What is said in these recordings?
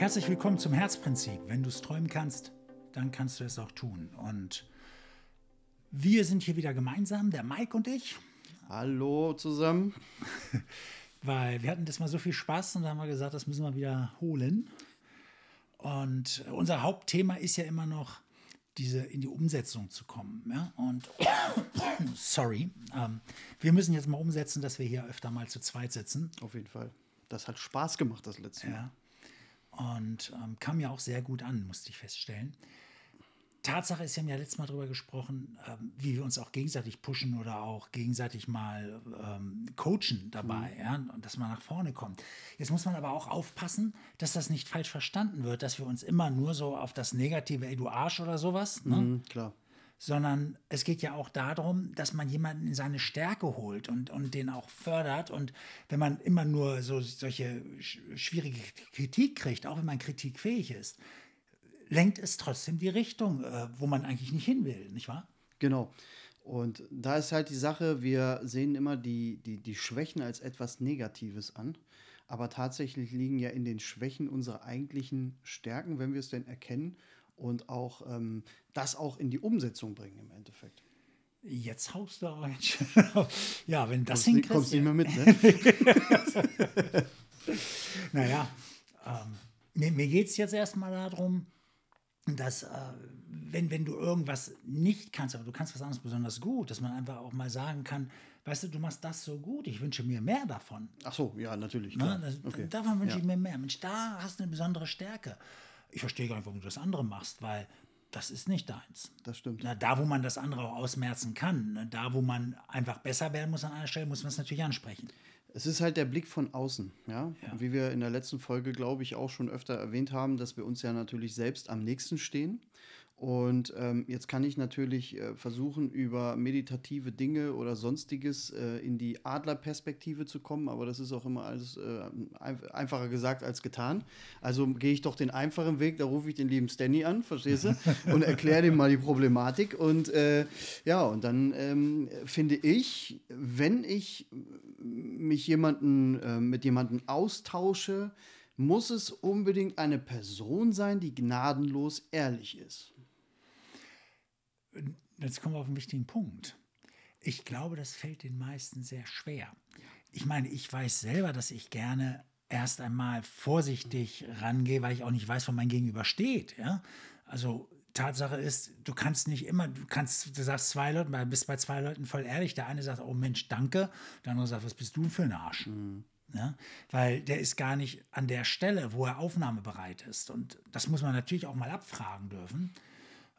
Herzlich willkommen zum Herzprinzip. Wenn du es träumen kannst, dann kannst du es auch tun. Und wir sind hier wieder gemeinsam, der Mike und ich. Hallo zusammen. Weil wir hatten das mal so viel Spaß und da haben wir gesagt, das müssen wir wiederholen. Und unser Hauptthema ist ja immer noch, diese in die Umsetzung zu kommen. Ja? Und sorry, ähm, wir müssen jetzt mal umsetzen, dass wir hier öfter mal zu zweit sitzen. Auf jeden Fall. Das hat Spaß gemacht, das letzte Mal. Ja. Und ähm, kam ja auch sehr gut an, musste ich feststellen. Tatsache ist, wir haben ja letztes Mal darüber gesprochen, ähm, wie wir uns auch gegenseitig pushen oder auch gegenseitig mal ähm, coachen dabei, mhm. ja, und dass man nach vorne kommt. Jetzt muss man aber auch aufpassen, dass das nicht falsch verstanden wird, dass wir uns immer nur so auf das Negative, ey, du Arsch oder sowas, ne? Mhm, klar sondern es geht ja auch darum, dass man jemanden in seine Stärke holt und, und den auch fördert. Und wenn man immer nur so solche schwierige Kritik kriegt, auch wenn man kritikfähig ist, lenkt es trotzdem die Richtung, äh, wo man eigentlich nicht hin will, nicht wahr? Genau. Und da ist halt die Sache, wir sehen immer die, die, die Schwächen als etwas Negatives an. Aber tatsächlich liegen ja in den Schwächen unsere eigentlichen Stärken, wenn wir es denn erkennen und auch ähm, das auch in die Umsetzung bringen im Endeffekt. Jetzt haust du aber Ja, wenn das hinkriegst. Kommst nicht mehr mit, ne? naja, ähm, mir, mir geht es jetzt erstmal darum, dass, äh, wenn, wenn du irgendwas nicht kannst, aber du kannst was anderes besonders gut, dass man einfach auch mal sagen kann, weißt du, du machst das so gut, ich wünsche mir mehr davon. Ach so, ja, natürlich. Ne? Das, okay. Davon wünsche ja. ich mir mehr. Mensch, da hast du eine besondere Stärke ich verstehe gar nicht, warum du das andere machst, weil das ist nicht deins. Das stimmt. Na, da, wo man das andere auch ausmerzen kann, ne, da, wo man einfach besser werden muss an einer Stelle, muss man es natürlich ansprechen. Es ist halt der Blick von außen, ja? ja. Wie wir in der letzten Folge, glaube ich, auch schon öfter erwähnt haben, dass wir uns ja natürlich selbst am nächsten stehen. Und ähm, jetzt kann ich natürlich äh, versuchen, über meditative Dinge oder sonstiges äh, in die Adlerperspektive zu kommen, aber das ist auch immer alles äh, einfacher gesagt als getan. Also gehe ich doch den einfachen Weg, da rufe ich den lieben Stanny an, verstehst du? Und erkläre dem mal die Problematik. Und äh, ja, und dann ähm, finde ich, wenn ich mich jemanden, äh, mit jemandem austausche, muss es unbedingt eine Person sein, die gnadenlos ehrlich ist jetzt kommen wir auf einen wichtigen Punkt. Ich glaube, das fällt den meisten sehr schwer. Ich meine, ich weiß selber, dass ich gerne erst einmal vorsichtig rangehe, weil ich auch nicht weiß, wo mein Gegenüber steht. Ja? Also Tatsache ist, du kannst nicht immer, du kannst, du sagst zwei Leuten, bist bei zwei Leuten voll ehrlich. Der eine sagt, oh Mensch, danke. Der andere sagt, was bist du für ein Arsch? Mhm. Ja? Weil der ist gar nicht an der Stelle, wo er aufnahmebereit ist. Und das muss man natürlich auch mal abfragen dürfen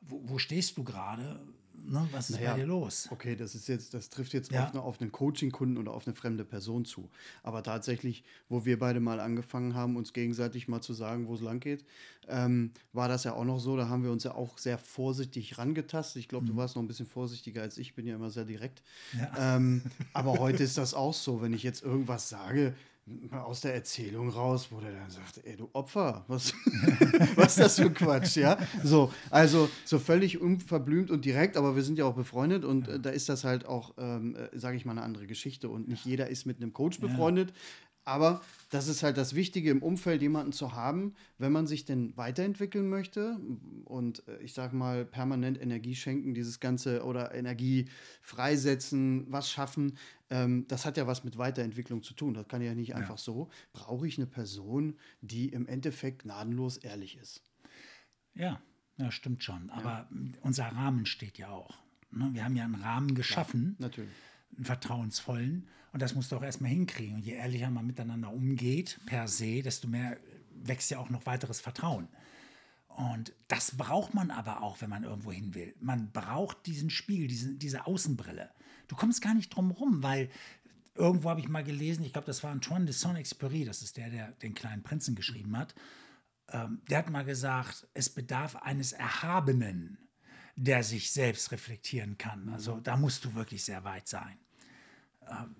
wo, wo stehst du gerade? Ne, was ist naja, bei dir los? Okay, das ist jetzt, das trifft jetzt ja. auf, eine, auf einen Coaching-Kunden oder auf eine fremde Person zu. Aber tatsächlich, wo wir beide mal angefangen haben, uns gegenseitig mal zu sagen, wo es lang geht, ähm, war das ja auch noch so. Da haben wir uns ja auch sehr vorsichtig rangetastet. Ich glaube, mhm. du warst noch ein bisschen vorsichtiger als ich, bin ja immer sehr direkt. Ja. Ähm, aber heute ist das auch so, wenn ich jetzt irgendwas sage, aus der Erzählung raus, wo der dann sagt, ey, du Opfer, was, was ist das für Quatsch, ja? So, also so völlig unverblümt und direkt, aber wir sind ja auch befreundet und äh, da ist das halt auch, ähm, äh, sage ich mal, eine andere Geschichte und nicht jeder ist mit einem Coach befreundet. Aber das ist halt das Wichtige im Umfeld, jemanden zu haben, wenn man sich denn weiterentwickeln möchte und äh, ich sag mal permanent Energie schenken, dieses Ganze oder Energie freisetzen, was schaffen. Ähm, das hat ja was mit Weiterentwicklung zu tun. Das kann ja nicht ja. einfach so. Brauche ich eine Person, die im Endeffekt gnadenlos ehrlich ist. Ja, ja stimmt schon. Aber ja. unser Rahmen steht ja auch. Ne? Wir haben ja einen Rahmen geschaffen. Ja, natürlich einen vertrauensvollen. Und das musst du auch erstmal hinkriegen. Und je ehrlicher man miteinander umgeht, per se, desto mehr wächst ja auch noch weiteres Vertrauen. Und das braucht man aber auch, wenn man irgendwo hin will. Man braucht diesen Spiegel, diese, diese Außenbrille. Du kommst gar nicht drum rum, weil irgendwo habe ich mal gelesen, ich glaube, das war Antoine de Saint-Exupéry, das ist der, der den kleinen Prinzen geschrieben hat. Ähm, der hat mal gesagt, es bedarf eines Erhabenen, der sich selbst reflektieren kann. Also da musst du wirklich sehr weit sein. Ähm,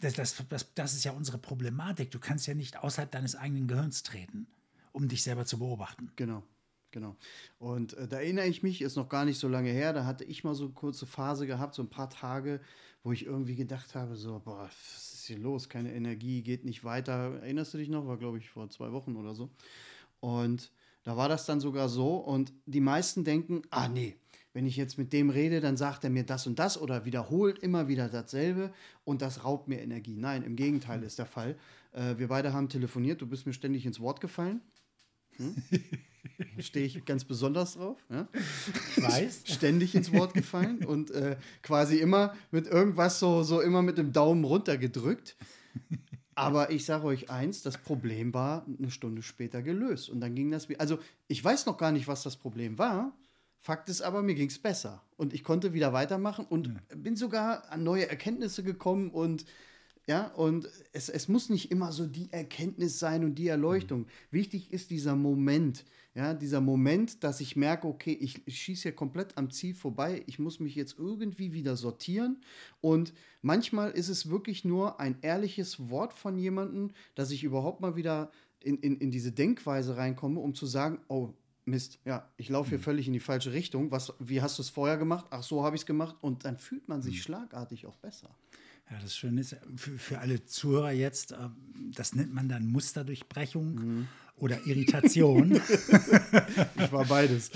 das, das, das, das ist ja unsere Problematik. Du kannst ja nicht außerhalb deines eigenen Gehirns treten, um dich selber zu beobachten. Genau. Genau. Und äh, da erinnere ich mich, ist noch gar nicht so lange her, da hatte ich mal so eine kurze Phase gehabt, so ein paar Tage, wo ich irgendwie gedacht habe, so, boah, was ist hier los? Keine Energie, geht nicht weiter. Erinnerst du dich noch? War, glaube ich, vor zwei Wochen oder so. Und da war das dann sogar so. Und die meisten denken, ah nee, wenn ich jetzt mit dem rede, dann sagt er mir das und das oder wiederholt immer wieder dasselbe und das raubt mir Energie. Nein, im Gegenteil ist der Fall. Äh, wir beide haben telefoniert, du bist mir ständig ins Wort gefallen. Hm? Stehe ich ganz besonders drauf. Ja? Ich weiß. Ständig ins Wort gefallen und äh, quasi immer mit irgendwas so, so immer mit dem Daumen runter gedrückt. Aber ich sage euch eins, das Problem war eine Stunde später gelöst. Und dann ging das. Also, ich weiß noch gar nicht, was das Problem war. Fakt ist aber, mir ging es besser. Und ich konnte wieder weitermachen und ja. bin sogar an neue Erkenntnisse gekommen und ja, und es, es muss nicht immer so die Erkenntnis sein und die Erleuchtung. Mhm. Wichtig ist dieser Moment, ja, dieser Moment, dass ich merke, okay, ich, schieße hier komplett am Ziel vorbei, ich muss mich jetzt irgendwie wieder sortieren. Und manchmal ist es wirklich nur ein ehrliches Wort von jemandem, dass ich überhaupt mal wieder in, in, in diese Denkweise reinkomme, um zu sagen, oh, Mist, ja, ich laufe hier mhm. völlig in die falsche Richtung. Was, wie hast du es vorher gemacht? Ach, so habe ich es gemacht. Und dann fühlt man sich mhm. schlagartig auch besser. Ja, das Schöne ist, für, für alle Zuhörer jetzt, äh, das nennt man dann Musterdurchbrechung mhm. oder Irritation. ich war beides.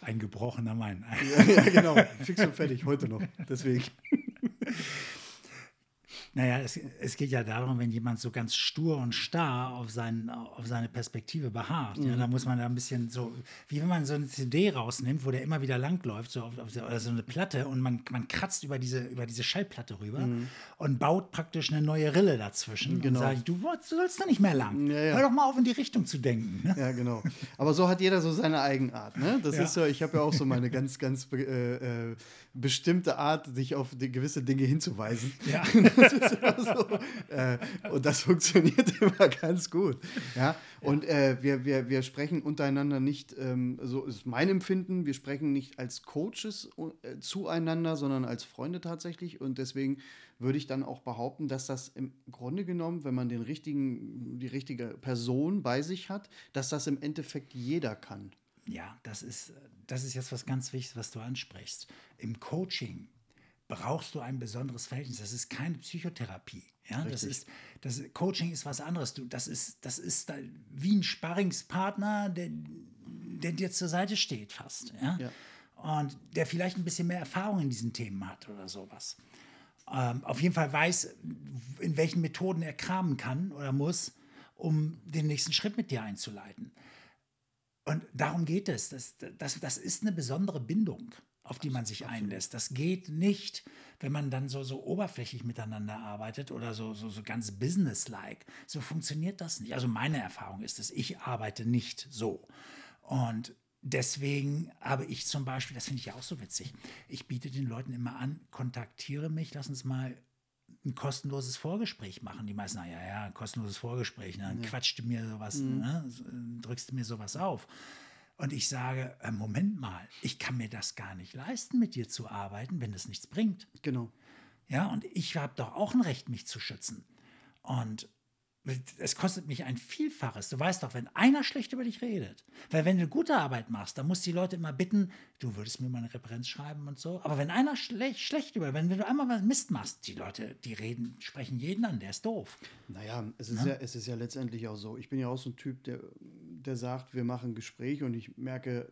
Ein gebrochener Mann. ja, ja, genau. Fix und fertig, heute noch. Deswegen. Naja, es, es geht ja darum, wenn jemand so ganz stur und starr auf, seinen, auf seine Perspektive beharrt. Mhm. Ja, da muss man da ein bisschen so, wie wenn man so eine CD rausnimmt, wo der immer wieder langläuft, so auf, auf, oder so eine Platte und man, man kratzt über diese, über diese Schallplatte rüber mhm. und baut praktisch eine neue Rille dazwischen. Genau. Und sagt, du, du sollst da nicht mehr lang. Ja, ja. Hör doch mal auf, in die Richtung zu denken. Ne? Ja, genau. Aber so hat jeder so seine Eigenart. Ne? Das ja. ist so, ich habe ja auch so meine ganz, ganz äh, äh, bestimmte Art, sich auf gewisse Dinge hinzuweisen. Ja. das so. äh, und das funktioniert immer ganz gut. Ja? Und äh, wir, wir, wir sprechen untereinander nicht, ähm, so ist mein Empfinden, wir sprechen nicht als Coaches äh, zueinander, sondern als Freunde tatsächlich. Und deswegen würde ich dann auch behaupten, dass das im Grunde genommen, wenn man den richtigen, die richtige Person bei sich hat, dass das im Endeffekt jeder kann. Ja, das ist, das ist jetzt was ganz Wichtiges, was du ansprichst. Im Coaching brauchst du ein besonderes Verhältnis. Das ist keine Psychotherapie. Ja, das ist, das Coaching ist was anderes. Du, das ist, das ist wie ein Sparringspartner, der, der dir zur Seite steht fast. Ja? ja? Und der vielleicht ein bisschen mehr Erfahrung in diesen Themen hat oder sowas. Ähm, auf jeden Fall weiß, in welchen Methoden er kramen kann oder muss, um den nächsten Schritt mit dir einzuleiten. Und darum geht es. Das, das, das ist eine besondere Bindung, auf die man sich einlässt. Das geht nicht, wenn man dann so, so oberflächlich miteinander arbeitet oder so, so, so ganz businesslike. So funktioniert das nicht. Also meine Erfahrung ist es, ich arbeite nicht so. Und deswegen habe ich zum Beispiel, das finde ich ja auch so witzig, ich biete den Leuten immer an, kontaktiere mich, lass uns mal ein kostenloses Vorgespräch machen. Die meisten, naja, ja, kostenloses Vorgespräch, ne? dann ja. quatscht du mir sowas, mhm. ne? drückst du mir sowas auf. Und ich sage, äh, Moment mal, ich kann mir das gar nicht leisten, mit dir zu arbeiten, wenn das nichts bringt. Genau. Ja, und ich habe doch auch ein Recht, mich zu schützen. Und es kostet mich ein Vielfaches. Du weißt doch, wenn einer schlecht über dich redet, weil wenn du gute Arbeit machst, dann musst du die Leute immer bitten, du würdest mir mal eine Referenz schreiben und so. Aber wenn einer schlecht, schlecht über, wenn, wenn du einmal was Mist machst, die Leute, die reden, sprechen jeden an, der ist doof. Naja, es ist ja, ja es ist ja letztendlich auch so. Ich bin ja auch so ein Typ, der, der sagt, wir machen ein Gespräch und ich merke,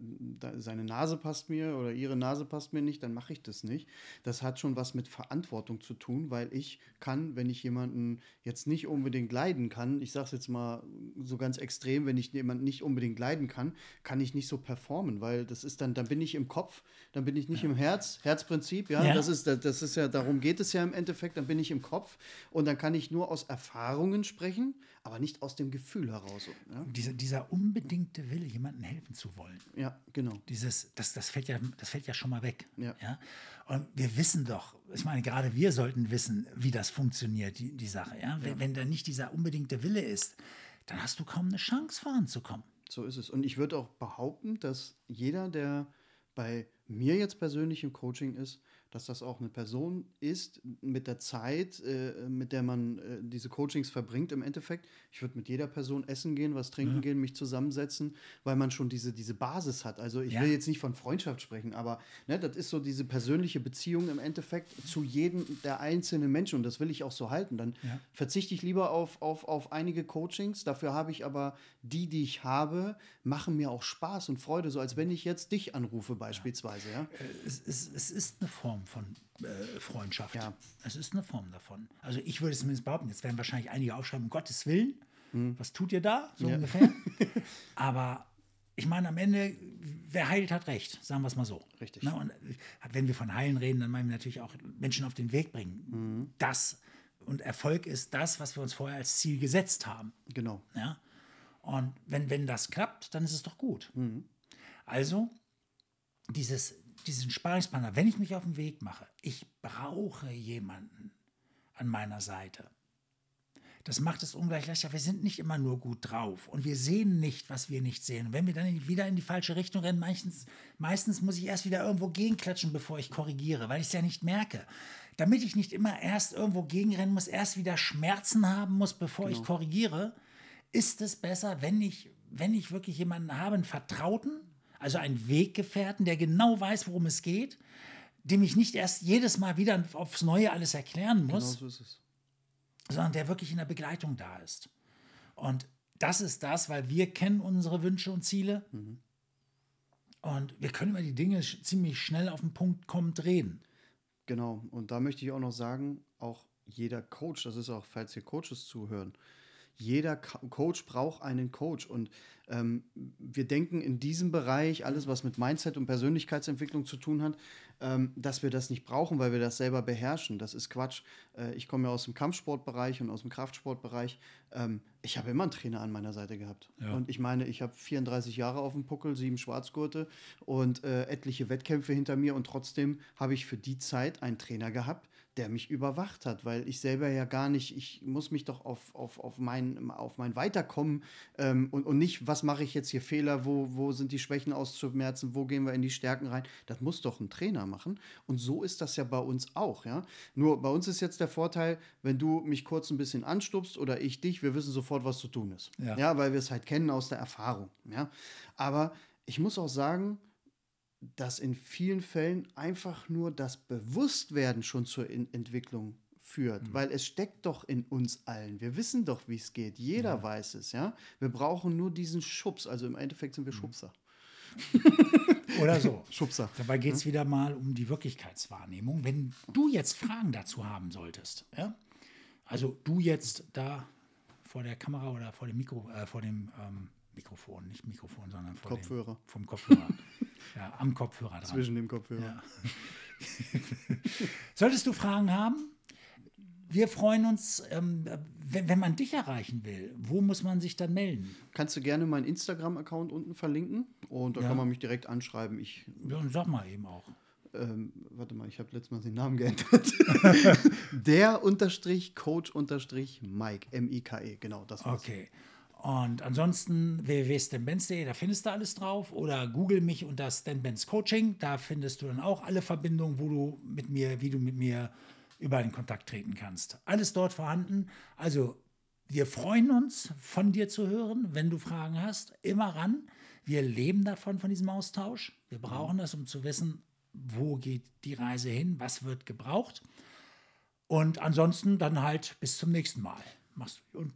seine Nase passt mir oder ihre Nase passt mir nicht, dann mache ich das nicht. Das hat schon was mit Verantwortung zu tun, weil ich kann, wenn ich jemanden jetzt nicht unbedingt leiden leiden kann, ich sage es jetzt mal so ganz extrem, wenn ich jemanden nicht unbedingt leiden kann, kann ich nicht so performen, weil das ist dann, dann bin ich im Kopf, dann bin ich nicht ja. im Herz, Herzprinzip, ja, ja, Das, ist, das ist ja, darum geht es ja im Endeffekt, dann bin ich im Kopf und dann kann ich nur aus Erfahrungen sprechen, aber nicht aus dem Gefühl heraus. Ja? Dieser, dieser unbedingte Wille, jemandem helfen zu wollen. Ja, genau. Dieses, das, das, fällt ja, das fällt ja schon mal weg. Ja. ja? Und wir wissen doch, ich meine, gerade wir sollten wissen, wie das funktioniert, die, die Sache. Ja? Wenn, ja. wenn da nicht dieser unbedingte Wille ist, dann hast du kaum eine Chance voranzukommen. So ist es. Und ich würde auch behaupten, dass jeder, der bei mir jetzt persönlich im Coaching ist, dass das auch eine Person ist mit der Zeit, äh, mit der man äh, diese Coachings verbringt im Endeffekt. Ich würde mit jeder Person essen gehen, was trinken mhm. gehen, mich zusammensetzen, weil man schon diese, diese Basis hat. Also ich ja. will jetzt nicht von Freundschaft sprechen, aber ne, das ist so diese persönliche Beziehung im Endeffekt zu jedem der einzelnen Menschen und das will ich auch so halten. Dann ja. verzichte ich lieber auf, auf, auf einige Coachings, dafür habe ich aber die, die ich habe, machen mir auch Spaß und Freude, so als wenn ich jetzt dich anrufe beispielsweise. Ja. ja? Äh, es, es, es ist eine Form von äh, Freundschaft. Ja. Es ist eine Form davon. Also ich würde es zumindest behaupten, jetzt werden wahrscheinlich einige aufschreiben, um Gottes Willen, hm. was tut ihr da? So ja. ungefähr. Aber ich meine, am Ende, wer heilt, hat recht, sagen wir es mal so. Richtig. Ne? Und wenn wir von Heilen reden, dann meinen wir natürlich auch Menschen auf den Weg bringen. Mhm. Das und Erfolg ist das, was wir uns vorher als Ziel gesetzt haben. Genau. Ja? Und wenn, wenn das klappt, dann ist es doch gut. Mhm. Also, dieses, diesen Sparingspartner, wenn ich mich auf den Weg mache, ich brauche jemanden an meiner Seite. Das macht es ungleich leichter. Wir sind nicht immer nur gut drauf und wir sehen nicht, was wir nicht sehen. Und wenn wir dann wieder in die falsche Richtung rennen, meistens, meistens muss ich erst wieder irgendwo gegenklatschen, bevor ich korrigiere, weil ich es ja nicht merke. Damit ich nicht immer erst irgendwo gegenrennen muss, erst wieder Schmerzen haben muss, bevor genau. ich korrigiere, ist es besser, wenn ich, wenn ich wirklich jemanden habe, einen Vertrauten, also einen Weggefährten, der genau weiß, worum es geht, dem ich nicht erst jedes Mal wieder aufs Neue alles erklären muss, genau so ist es. sondern der wirklich in der Begleitung da ist. Und das ist das, weil wir kennen unsere Wünsche und Ziele mhm. und wir können über die Dinge ziemlich schnell auf den Punkt kommend reden. Genau, und da möchte ich auch noch sagen, auch jeder Coach, das ist auch, falls hier Coaches zuhören, jeder Coach braucht einen Coach. Und ähm, wir denken in diesem Bereich, alles was mit Mindset und Persönlichkeitsentwicklung zu tun hat, ähm, dass wir das nicht brauchen, weil wir das selber beherrschen. Das ist Quatsch. Äh, ich komme ja aus dem Kampfsportbereich und aus dem Kraftsportbereich. Ähm, ich habe immer einen Trainer an meiner Seite gehabt. Ja. Und ich meine, ich habe 34 Jahre auf dem Puckel, sieben Schwarzgurte und äh, etliche Wettkämpfe hinter mir. Und trotzdem habe ich für die Zeit einen Trainer gehabt, der mich überwacht hat, weil ich selber ja gar nicht, ich muss mich doch auf, auf, auf, mein, auf mein Weiterkommen ähm, und, und nicht, was mache ich jetzt hier Fehler, wo, wo sind die Schwächen auszumerzen, wo gehen wir in die Stärken rein. Das muss doch ein Trainer machen. Und so ist das ja bei uns auch, ja. Nur bei uns ist jetzt der Vorteil, wenn du mich kurz ein bisschen anstupst oder ich dich, wir wissen sofort, was zu tun ist. Ja, ja weil wir es halt kennen aus der Erfahrung, ja. Aber ich muss auch sagen, dass in vielen Fällen einfach nur das Bewusstwerden schon zur in Entwicklung führt, mhm. weil es steckt doch in uns allen. Wir wissen doch, wie es geht. Jeder ja. weiß es, ja. Wir brauchen nur diesen Schubs. Also im Endeffekt sind wir mhm. Schubser. Oder so. Schubser. Dabei geht es ja? wieder mal um die Wirklichkeitswahrnehmung. Wenn du jetzt Fragen dazu haben solltest, ja? also du jetzt da vor der Kamera oder vor dem Mikro, äh, vor dem ähm, Mikrofon, nicht Mikrofon, sondern vor Kopfhörer. Dem, vom Kopfhörer. Ja, am Kopfhörer dran. Zwischen dem Kopfhörer. Ja. Solltest du Fragen haben? Wir freuen uns, ähm, wenn, wenn, man dich erreichen will. Wo muss man sich dann melden? Kannst du gerne meinen Instagram-Account unten verlinken und da ja. kann man mich direkt anschreiben. Ich, ja, sag mal eben auch. Ähm, warte mal, ich habe letztes Mal den Namen geändert. Der unterstrich Coach unterstrich Mike, M-I-K-E, genau, das war's. Okay. Und ansonsten www.stanbenz.de, da findest du alles drauf. Oder google mich unter Stanbenz Coaching. Da findest du dann auch alle Verbindungen, wo du mit mir, wie du mit mir über in Kontakt treten kannst. Alles dort vorhanden. Also wir freuen uns, von dir zu hören, wenn du Fragen hast. Immer ran. Wir leben davon, von diesem Austausch. Wir brauchen das, um zu wissen, wo geht die Reise hin, was wird gebraucht. Und ansonsten dann halt bis zum nächsten Mal. Mach's und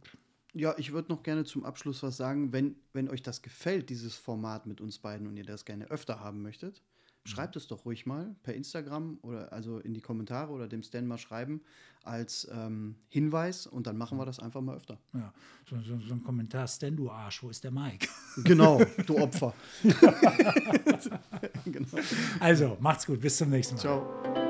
ja, ich würde noch gerne zum Abschluss was sagen. Wenn, wenn euch das gefällt, dieses Format mit uns beiden und ihr das gerne öfter haben möchtet, mhm. schreibt es doch ruhig mal per Instagram oder also in die Kommentare oder dem Stan mal schreiben als ähm, Hinweis und dann machen wir das einfach mal öfter. Ja, so, so, so ein Kommentar, Stan, du Arsch, wo ist der Mike? Genau, du Opfer. genau. Also, macht's gut, bis zum nächsten Mal. Ciao.